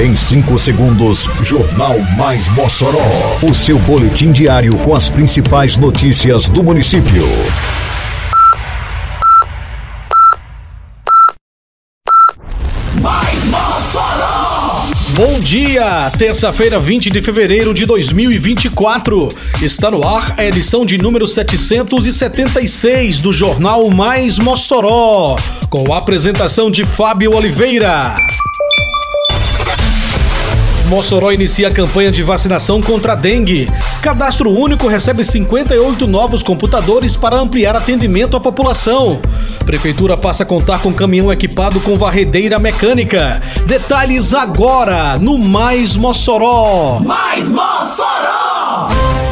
Em 5 segundos, Jornal Mais Mossoró. O seu boletim diário com as principais notícias do município. Mais Mossoró! Bom dia! Terça-feira, 20 de fevereiro de 2024. Está no ar a edição de número 776 do Jornal Mais Mossoró. Com a apresentação de Fábio Oliveira. Mossoró inicia a campanha de vacinação contra a dengue. Cadastro Único recebe 58 novos computadores para ampliar atendimento à população. Prefeitura passa a contar com caminhão equipado com varredeira mecânica. Detalhes agora no Mais Mossoró. Mais Mossoró!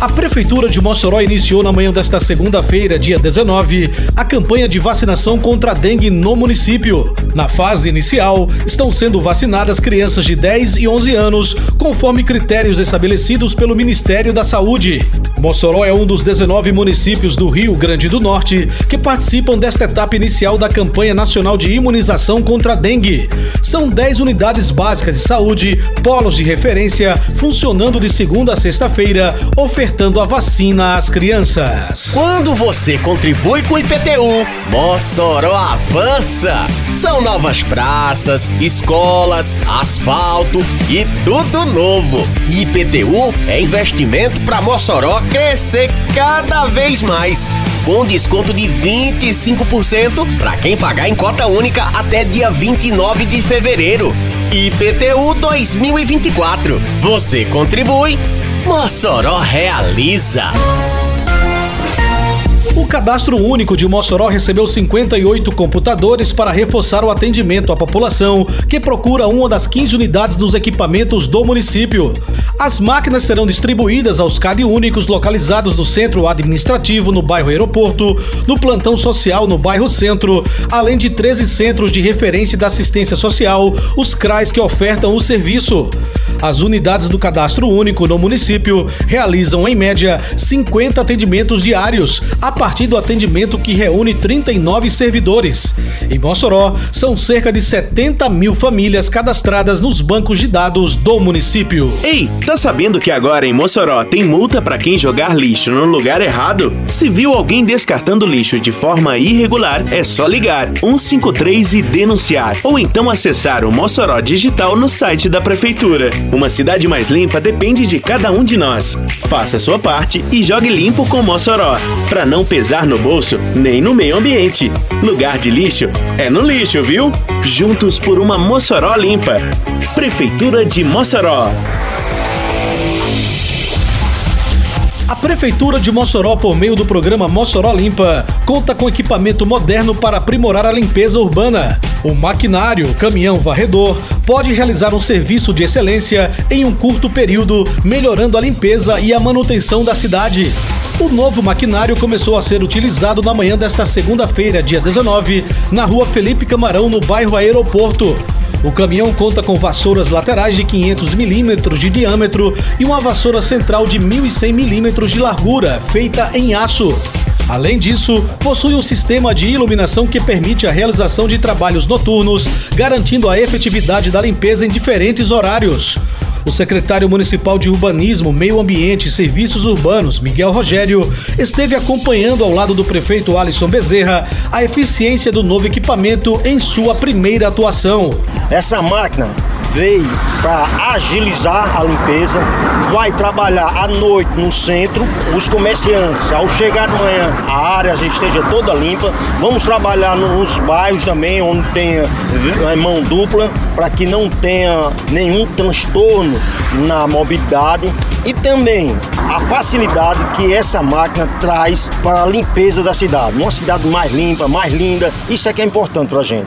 A Prefeitura de Mossoró iniciou na manhã desta segunda-feira, dia 19, a campanha de vacinação contra a dengue no município. Na fase inicial, estão sendo vacinadas crianças de 10 e 11 anos, conforme critérios estabelecidos pelo Ministério da Saúde. Mossoró é um dos 19 municípios do Rio Grande do Norte que participam desta etapa inicial da campanha nacional de imunização contra a dengue. São 10 unidades básicas de saúde, polos de referência, funcionando de segunda a sexta-feira, ofertando a vacina às crianças. Quando você contribui com o IPTU, Mossoró avança. São novas praças, escolas, asfalto e tudo novo. IPTU é investimento para Mossoró crescer cada vez mais. Com desconto de 25% para quem pagar em cota única até dia 29 de fevereiro. IPTU 2024. Você contribui, Mossoró realiza. O Cadastro Único de Mossoró recebeu 58 computadores para reforçar o atendimento à população que procura uma das 15 unidades dos equipamentos do município. As máquinas serão distribuídas aos CAD únicos localizados no centro administrativo no bairro Aeroporto, no plantão social no bairro Centro, além de 13 centros de referência da assistência social, os CRAs que ofertam o serviço. As unidades do cadastro único no município realizam, em média, 50 atendimentos diários, a partir do atendimento que reúne 39 servidores. Em Mossoró, são cerca de 70 mil famílias cadastradas nos bancos de dados do município. Ei, tá sabendo que agora em Mossoró tem multa para quem jogar lixo no lugar errado? Se viu alguém descartando lixo de forma irregular, é só ligar 153 e denunciar, ou então acessar o Mossoró Digital no site da prefeitura. Uma cidade mais limpa depende de cada um de nós. Faça sua parte e jogue limpo com Mossoró, para não pesar no bolso nem no meio ambiente. Lugar de lixo é no lixo, viu? Juntos por uma Mossoró limpa. Prefeitura de Mossoró. A Prefeitura de Mossoró, por meio do programa Mossoró Limpa, conta com equipamento moderno para aprimorar a limpeza urbana. O maquinário, caminhão varredor, pode realizar um serviço de excelência em um curto período, melhorando a limpeza e a manutenção da cidade. O novo maquinário começou a ser utilizado na manhã desta segunda-feira, dia 19, na rua Felipe Camarão, no bairro Aeroporto. O caminhão conta com vassouras laterais de 500 milímetros de diâmetro e uma vassoura central de 1.100 milímetros de largura, feita em aço. Além disso, possui um sistema de iluminação que permite a realização de trabalhos noturnos, garantindo a efetividade da limpeza em diferentes horários. O secretário municipal de Urbanismo, Meio Ambiente e Serviços Urbanos, Miguel Rogério, esteve acompanhando ao lado do prefeito Alisson Bezerra a eficiência do novo equipamento em sua primeira atuação. Essa máquina veio para agilizar a limpeza, vai trabalhar à noite no centro, os comerciantes, ao chegar de manhã, a área já esteja toda limpa. Vamos trabalhar nos bairros também, onde tenha mão dupla, para que não tenha nenhum transtorno na mobilidade e também a facilidade que essa máquina traz para a limpeza da cidade. Uma cidade mais limpa, mais linda, isso é que é importante para a gente.